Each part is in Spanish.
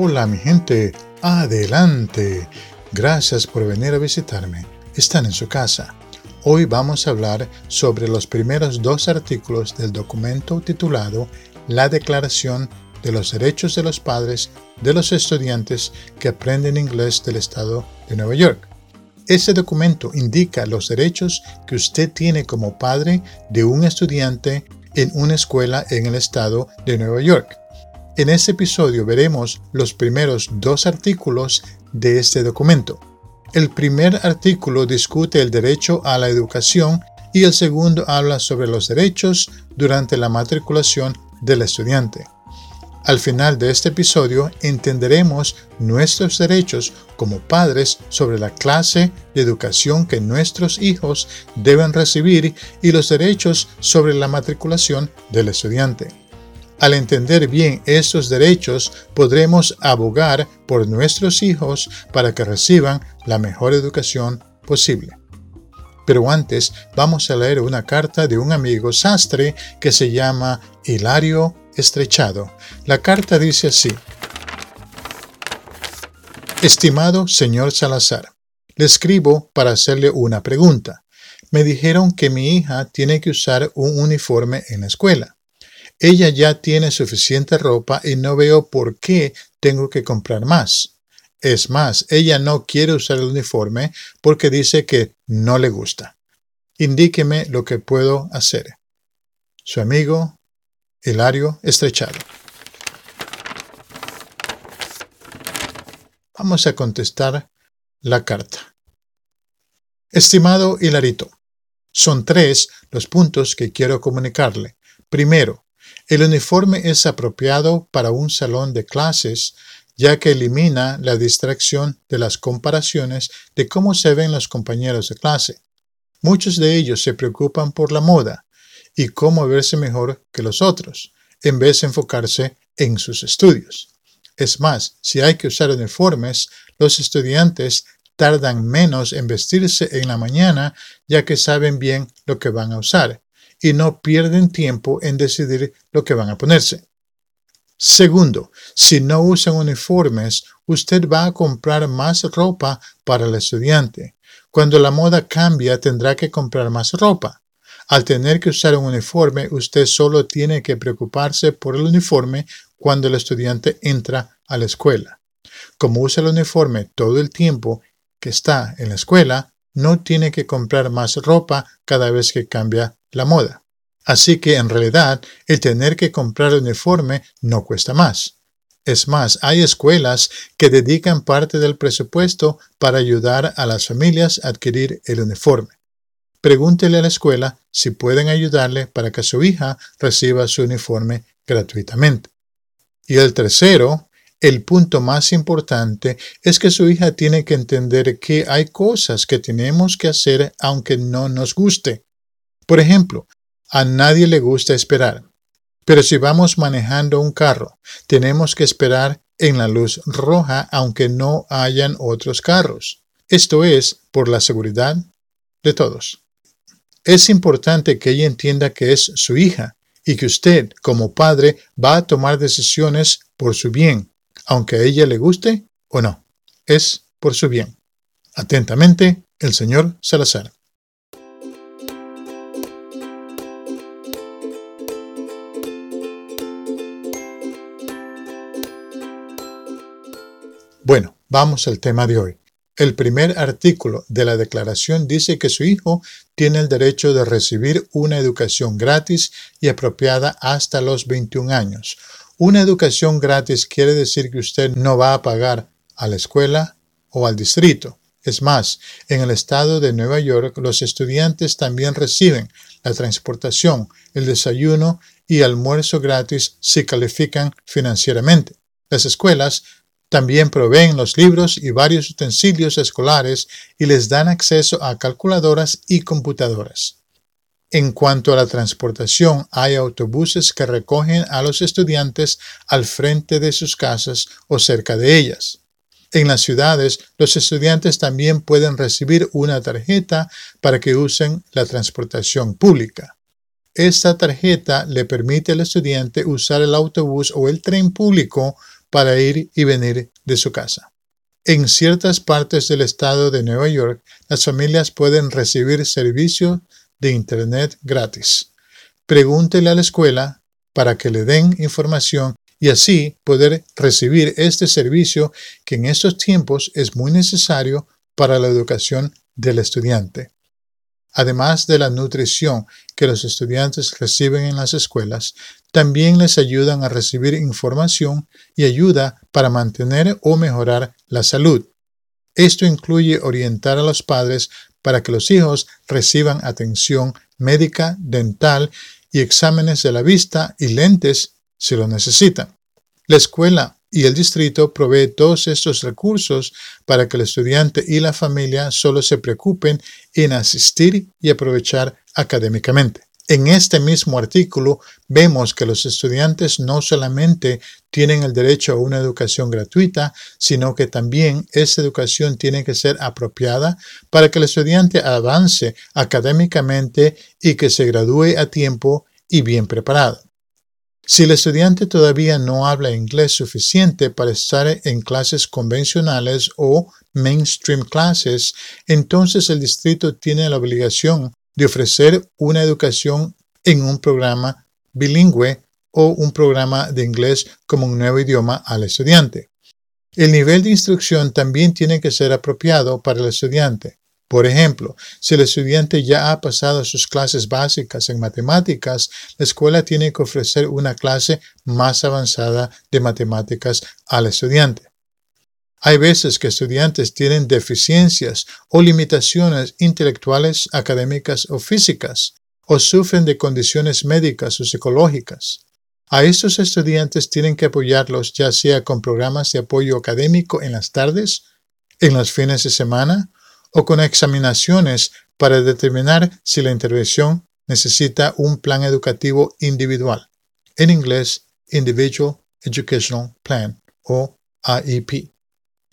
Hola mi gente, adelante. Gracias por venir a visitarme. Están en su casa. Hoy vamos a hablar sobre los primeros dos artículos del documento titulado La Declaración de los Derechos de los Padres de los Estudiantes que Aprenden Inglés del Estado de Nueva York. Este documento indica los derechos que usted tiene como padre de un estudiante en una escuela en el estado de Nueva York. En este episodio veremos los primeros dos artículos de este documento. El primer artículo discute el derecho a la educación y el segundo habla sobre los derechos durante la matriculación del estudiante. Al final de este episodio entenderemos nuestros derechos como padres sobre la clase de educación que nuestros hijos deben recibir y los derechos sobre la matriculación del estudiante. Al entender bien estos derechos, podremos abogar por nuestros hijos para que reciban la mejor educación posible. Pero antes vamos a leer una carta de un amigo sastre que se llama Hilario Estrechado. La carta dice así. Estimado señor Salazar, le escribo para hacerle una pregunta. Me dijeron que mi hija tiene que usar un uniforme en la escuela. Ella ya tiene suficiente ropa y no veo por qué tengo que comprar más. Es más, ella no quiere usar el uniforme porque dice que no le gusta. Indíqueme lo que puedo hacer. Su amigo, Hilario Estrechado. Vamos a contestar la carta. Estimado Hilarito, son tres los puntos que quiero comunicarle. Primero, el uniforme es apropiado para un salón de clases ya que elimina la distracción de las comparaciones de cómo se ven los compañeros de clase. Muchos de ellos se preocupan por la moda y cómo verse mejor que los otros, en vez de enfocarse en sus estudios. Es más, si hay que usar uniformes, los estudiantes tardan menos en vestirse en la mañana ya que saben bien lo que van a usar y no pierden tiempo en decidir lo que van a ponerse. Segundo, si no usan uniformes, usted va a comprar más ropa para el estudiante. Cuando la moda cambia, tendrá que comprar más ropa. Al tener que usar un uniforme, usted solo tiene que preocuparse por el uniforme cuando el estudiante entra a la escuela. Como usa el uniforme todo el tiempo que está en la escuela, no tiene que comprar más ropa cada vez que cambia la moda. Así que en realidad el tener que comprar el uniforme no cuesta más. Es más, hay escuelas que dedican parte del presupuesto para ayudar a las familias a adquirir el uniforme. Pregúntele a la escuela si pueden ayudarle para que su hija reciba su uniforme gratuitamente. Y el tercero, el punto más importante es que su hija tiene que entender que hay cosas que tenemos que hacer aunque no nos guste. Por ejemplo, a nadie le gusta esperar. Pero si vamos manejando un carro, tenemos que esperar en la luz roja aunque no hayan otros carros. Esto es por la seguridad de todos. Es importante que ella entienda que es su hija y que usted, como padre, va a tomar decisiones por su bien, aunque a ella le guste o no. Es por su bien. Atentamente, el señor Salazar. Bueno, vamos al tema de hoy. El primer artículo de la declaración dice que su hijo tiene el derecho de recibir una educación gratis y apropiada hasta los 21 años. Una educación gratis quiere decir que usted no va a pagar a la escuela o al distrito. Es más, en el estado de Nueva York los estudiantes también reciben la transportación, el desayuno y almuerzo gratis si califican financieramente. Las escuelas también proveen los libros y varios utensilios escolares y les dan acceso a calculadoras y computadoras. En cuanto a la transportación, hay autobuses que recogen a los estudiantes al frente de sus casas o cerca de ellas. En las ciudades, los estudiantes también pueden recibir una tarjeta para que usen la transportación pública. Esta tarjeta le permite al estudiante usar el autobús o el tren público para ir y venir de su casa. En ciertas partes del estado de Nueva York, las familias pueden recibir servicio de Internet gratis. Pregúntele a la escuela para que le den información y así poder recibir este servicio que en estos tiempos es muy necesario para la educación del estudiante. Además de la nutrición que los estudiantes reciben en las escuelas, también les ayudan a recibir información y ayuda para mantener o mejorar la salud. Esto incluye orientar a los padres para que los hijos reciban atención médica, dental y exámenes de la vista y lentes si lo necesitan. La escuela y el distrito provee todos estos recursos para que el estudiante y la familia solo se preocupen en asistir y aprovechar académicamente. En este mismo artículo vemos que los estudiantes no solamente tienen el derecho a una educación gratuita, sino que también esa educación tiene que ser apropiada para que el estudiante avance académicamente y que se gradúe a tiempo y bien preparado. Si el estudiante todavía no habla inglés suficiente para estar en clases convencionales o mainstream classes, entonces el distrito tiene la obligación de ofrecer una educación en un programa bilingüe o un programa de inglés como un nuevo idioma al estudiante. El nivel de instrucción también tiene que ser apropiado para el estudiante. Por ejemplo, si el estudiante ya ha pasado sus clases básicas en matemáticas, la escuela tiene que ofrecer una clase más avanzada de matemáticas al estudiante. Hay veces que estudiantes tienen deficiencias o limitaciones intelectuales, académicas o físicas, o sufren de condiciones médicas o psicológicas. A estos estudiantes tienen que apoyarlos ya sea con programas de apoyo académico en las tardes, en los fines de semana o con examinaciones para determinar si la intervención necesita un plan educativo individual, en inglés Individual Educational Plan o AEP.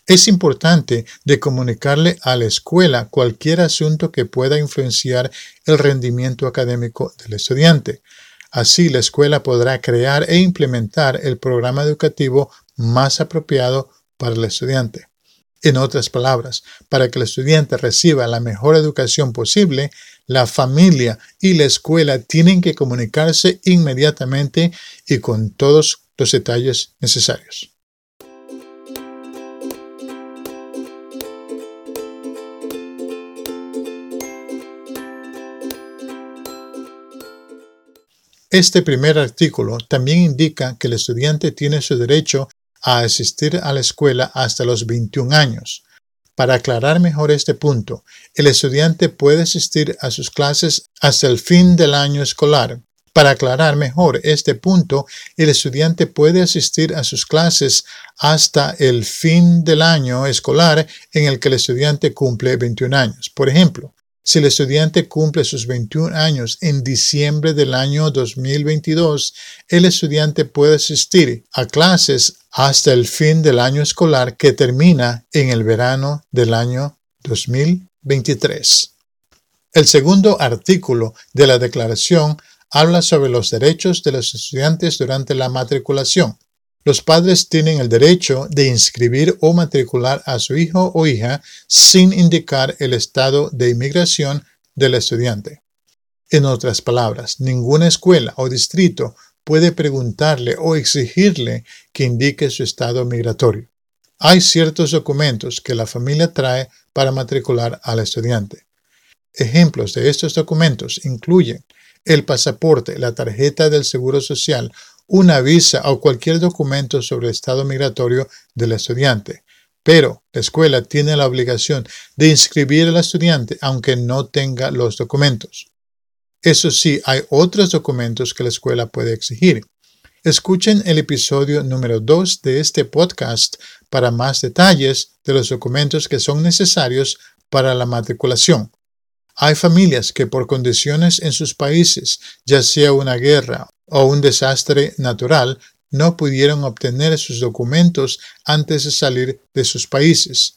Es importante de comunicarle a la escuela cualquier asunto que pueda influenciar el rendimiento académico del estudiante. Así la escuela podrá crear e implementar el programa educativo más apropiado para el estudiante. En otras palabras, para que el estudiante reciba la mejor educación posible, la familia y la escuela tienen que comunicarse inmediatamente y con todos los detalles necesarios. Este primer artículo también indica que el estudiante tiene su derecho a asistir a la escuela hasta los 21 años. Para aclarar mejor este punto, el estudiante puede asistir a sus clases hasta el fin del año escolar. Para aclarar mejor este punto, el estudiante puede asistir a sus clases hasta el fin del año escolar en el que el estudiante cumple 21 años. Por ejemplo, si el estudiante cumple sus 21 años en diciembre del año 2022, el estudiante puede asistir a clases hasta el fin del año escolar que termina en el verano del año 2023. El segundo artículo de la declaración habla sobre los derechos de los estudiantes durante la matriculación. Los padres tienen el derecho de inscribir o matricular a su hijo o hija sin indicar el estado de inmigración del estudiante. En otras palabras, ninguna escuela o distrito puede preguntarle o exigirle que indique su estado migratorio. Hay ciertos documentos que la familia trae para matricular al estudiante. Ejemplos de estos documentos incluyen el pasaporte, la tarjeta del Seguro Social una visa o cualquier documento sobre el estado migratorio del estudiante. Pero la escuela tiene la obligación de inscribir al estudiante aunque no tenga los documentos. Eso sí, hay otros documentos que la escuela puede exigir. Escuchen el episodio número 2 de este podcast para más detalles de los documentos que son necesarios para la matriculación. Hay familias que por condiciones en sus países, ya sea una guerra o un desastre natural, no pudieron obtener sus documentos antes de salir de sus países.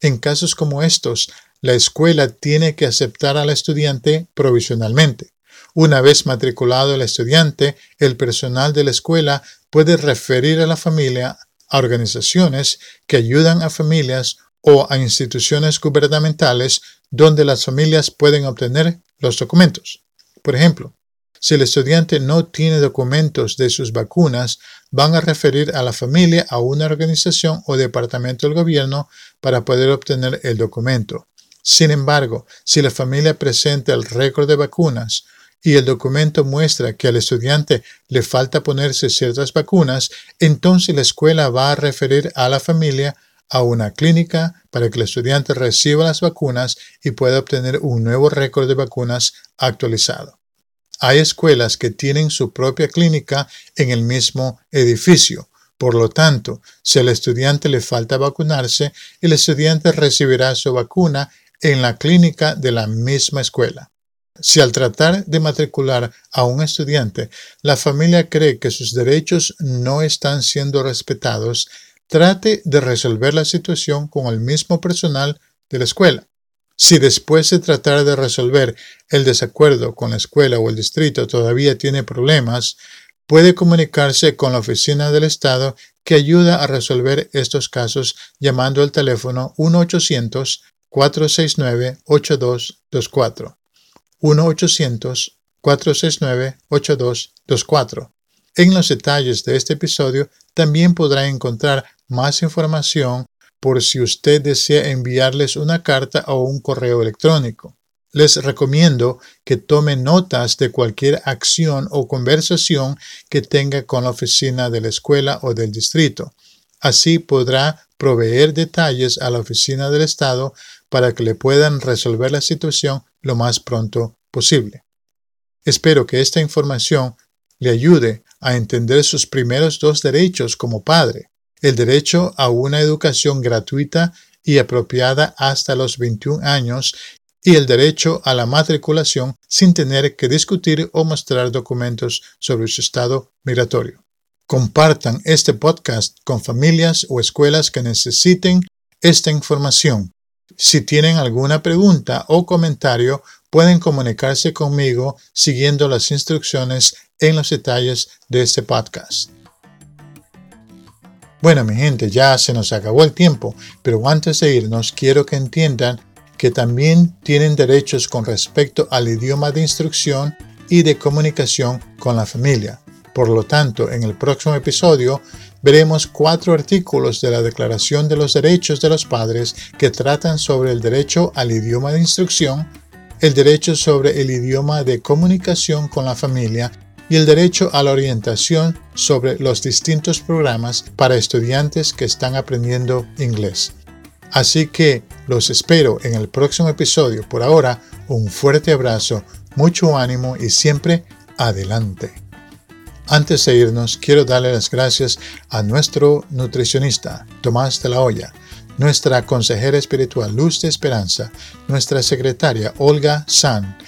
En casos como estos, la escuela tiene que aceptar al estudiante provisionalmente. Una vez matriculado el estudiante, el personal de la escuela puede referir a la familia a organizaciones que ayudan a familias o a instituciones gubernamentales donde las familias pueden obtener los documentos. Por ejemplo, si el estudiante no tiene documentos de sus vacunas, van a referir a la familia a una organización o departamento del gobierno para poder obtener el documento. Sin embargo, si la familia presenta el récord de vacunas y el documento muestra que al estudiante le falta ponerse ciertas vacunas, entonces la escuela va a referir a la familia a una clínica para que el estudiante reciba las vacunas y pueda obtener un nuevo récord de vacunas actualizado. Hay escuelas que tienen su propia clínica en el mismo edificio. Por lo tanto, si al estudiante le falta vacunarse, el estudiante recibirá su vacuna en la clínica de la misma escuela. Si al tratar de matricular a un estudiante, la familia cree que sus derechos no están siendo respetados, trate de resolver la situación con el mismo personal de la escuela. Si después de tratar de resolver el desacuerdo con la escuela o el distrito todavía tiene problemas, puede comunicarse con la oficina del Estado que ayuda a resolver estos casos llamando al teléfono 1-800-469-8224. 1-800-469-8224. En los detalles de este episodio también podrá encontrar más información por si usted desea enviarles una carta o un correo electrónico. Les recomiendo que tome notas de cualquier acción o conversación que tenga con la oficina de la escuela o del distrito. Así podrá proveer detalles a la oficina del Estado para que le puedan resolver la situación lo más pronto posible. Espero que esta información le ayude a entender sus primeros dos derechos como padre, el derecho a una educación gratuita y apropiada hasta los 21 años y el derecho a la matriculación sin tener que discutir o mostrar documentos sobre su estado migratorio. Compartan este podcast con familias o escuelas que necesiten esta información. Si tienen alguna pregunta o comentario, pueden comunicarse conmigo siguiendo las instrucciones en los detalles de este podcast. Bueno, mi gente, ya se nos acabó el tiempo, pero antes de irnos quiero que entiendan que también tienen derechos con respecto al idioma de instrucción y de comunicación con la familia. Por lo tanto, en el próximo episodio veremos cuatro artículos de la Declaración de los Derechos de los Padres que tratan sobre el derecho al idioma de instrucción, el derecho sobre el idioma de comunicación con la familia y el derecho a la orientación sobre los distintos programas para estudiantes que están aprendiendo inglés. Así que los espero en el próximo episodio. Por ahora, un fuerte abrazo, mucho ánimo y siempre adelante. Antes de irnos, quiero darle las gracias a nuestro nutricionista, Tomás de la Hoya, nuestra consejera espiritual Luz de Esperanza, nuestra secretaria Olga San,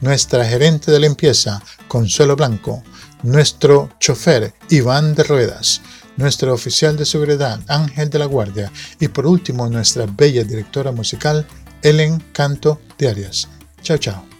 nuestra gerente de limpieza Consuelo Blanco, nuestro chofer Iván de Ruedas, nuestro oficial de seguridad Ángel de la Guardia y por último nuestra bella directora musical Ellen Canto de Arias. Chao, chao.